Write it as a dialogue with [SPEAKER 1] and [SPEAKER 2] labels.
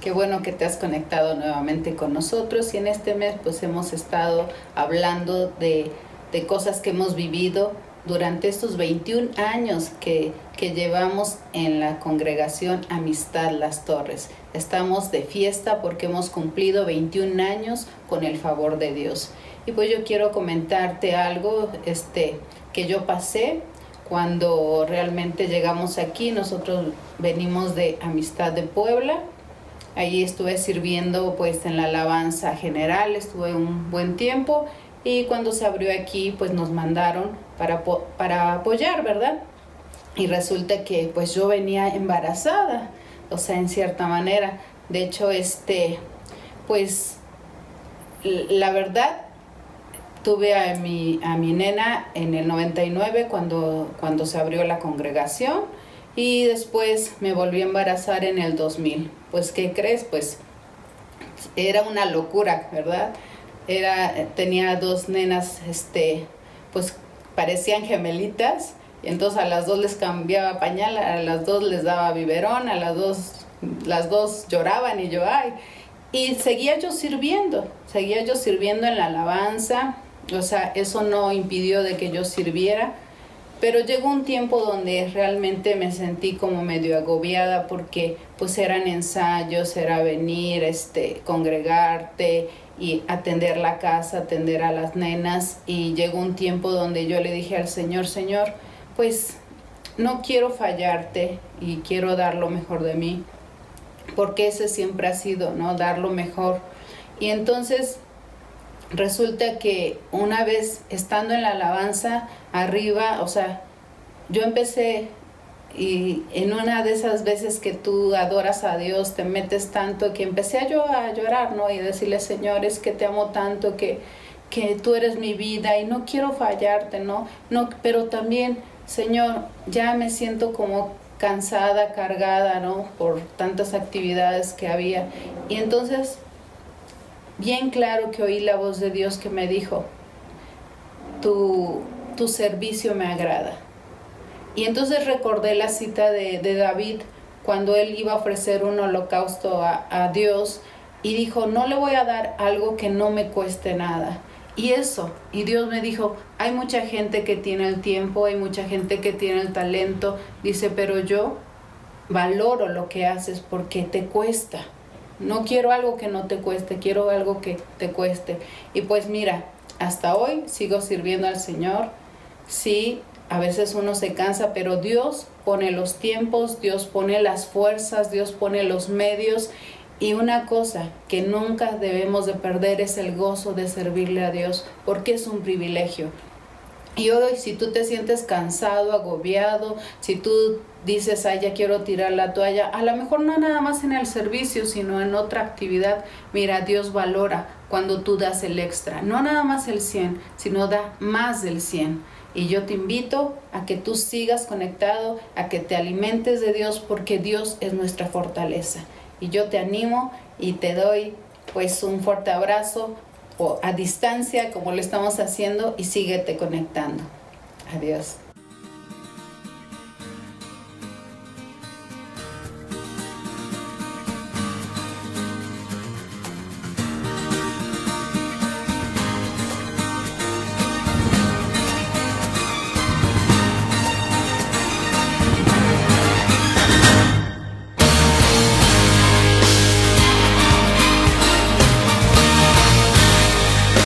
[SPEAKER 1] Qué bueno que te has conectado nuevamente con nosotros y en este mes pues hemos estado hablando de, de cosas que hemos vivido durante estos 21 años que, que, llevamos en la congregación Amistad Las Torres. Estamos de fiesta porque hemos cumplido 21 años con el favor de Dios. Y pues yo quiero comentarte algo este, que yo pasé cuando realmente llegamos aquí. Nosotros venimos de Amistad de Puebla Allí estuve sirviendo pues en la alabanza general, estuve un buen tiempo y cuando se abrió aquí pues nos mandaron para, para apoyar, ¿verdad? Y resulta que pues yo venía embarazada, o sea, en cierta manera. De hecho, este, pues la verdad, tuve a mi, a mi nena en el 99 cuando, cuando se abrió la congregación y después me volví a embarazar en el 2000. Pues, ¿qué crees? Pues era una locura, ¿verdad? Era, tenía dos nenas, este, pues parecían gemelitas, y entonces a las dos les cambiaba pañal, a las dos les daba biberón, a las dos, las dos lloraban y yo, ay, y seguía yo sirviendo, seguía yo sirviendo en la alabanza, o sea, eso no impidió de que yo sirviera, pero llegó un tiempo donde realmente me sentí como medio agobiada porque pues eran ensayos, era venir, este, congregarte y atender la casa, atender a las nenas y llegó un tiempo donde yo le dije al Señor, Señor, pues no quiero fallarte y quiero dar lo mejor de mí, porque ese siempre ha sido, ¿no? Dar lo mejor. Y entonces resulta que una vez estando en la alabanza arriba, o sea, yo empecé y en una de esas veces que tú adoras a Dios, te metes tanto que empecé yo a llorar, ¿no? Y decirle, Señor, es que te amo tanto, que, que tú eres mi vida y no quiero fallarte, ¿no? no pero también, Señor, ya me siento como cansada, cargada, ¿no? Por tantas actividades que había. Y entonces bien claro que oí la voz de Dios que me dijo, tu, tu servicio me agrada. Y entonces recordé la cita de, David cuando él iba a ofrecer un holocausto a, a Dios y dijo, no le voy a dar algo que no me cueste nada. Y eso, y Dios me dijo, hay mucha gente que tiene el tiempo, hay mucha gente que tiene el talento, dice, pero yo valoro lo que haces porque te cuesta. No quiero algo que no te cueste, quiero algo que te cueste. Y pues mira, hasta hoy sigo sirviendo al Señor. Sí, a veces uno se cansa, pero Dios pone los tiempos, Dios pone las fuerzas, Dios pone los medios. Y una cosa que nunca debemos de perder es el gozo de servirle a Dios, porque es un privilegio. Y hoy, si tú te sientes cansado, agobiado, si tú dices, ay, ya quiero tirar la toalla, a lo mejor no nada más en el servicio, sino en otra actividad, mira, Dios valora cuando tú das el extra, no nada más el 100, sino da más del 100. Y yo te invito a que tú sigas conectado, a que te alimentes de Dios, porque Dios es nuestra fortaleza. Y yo te animo y te doy pues un fuerte abrazo o a distancia como lo estamos haciendo y síguete conectando. Adiós.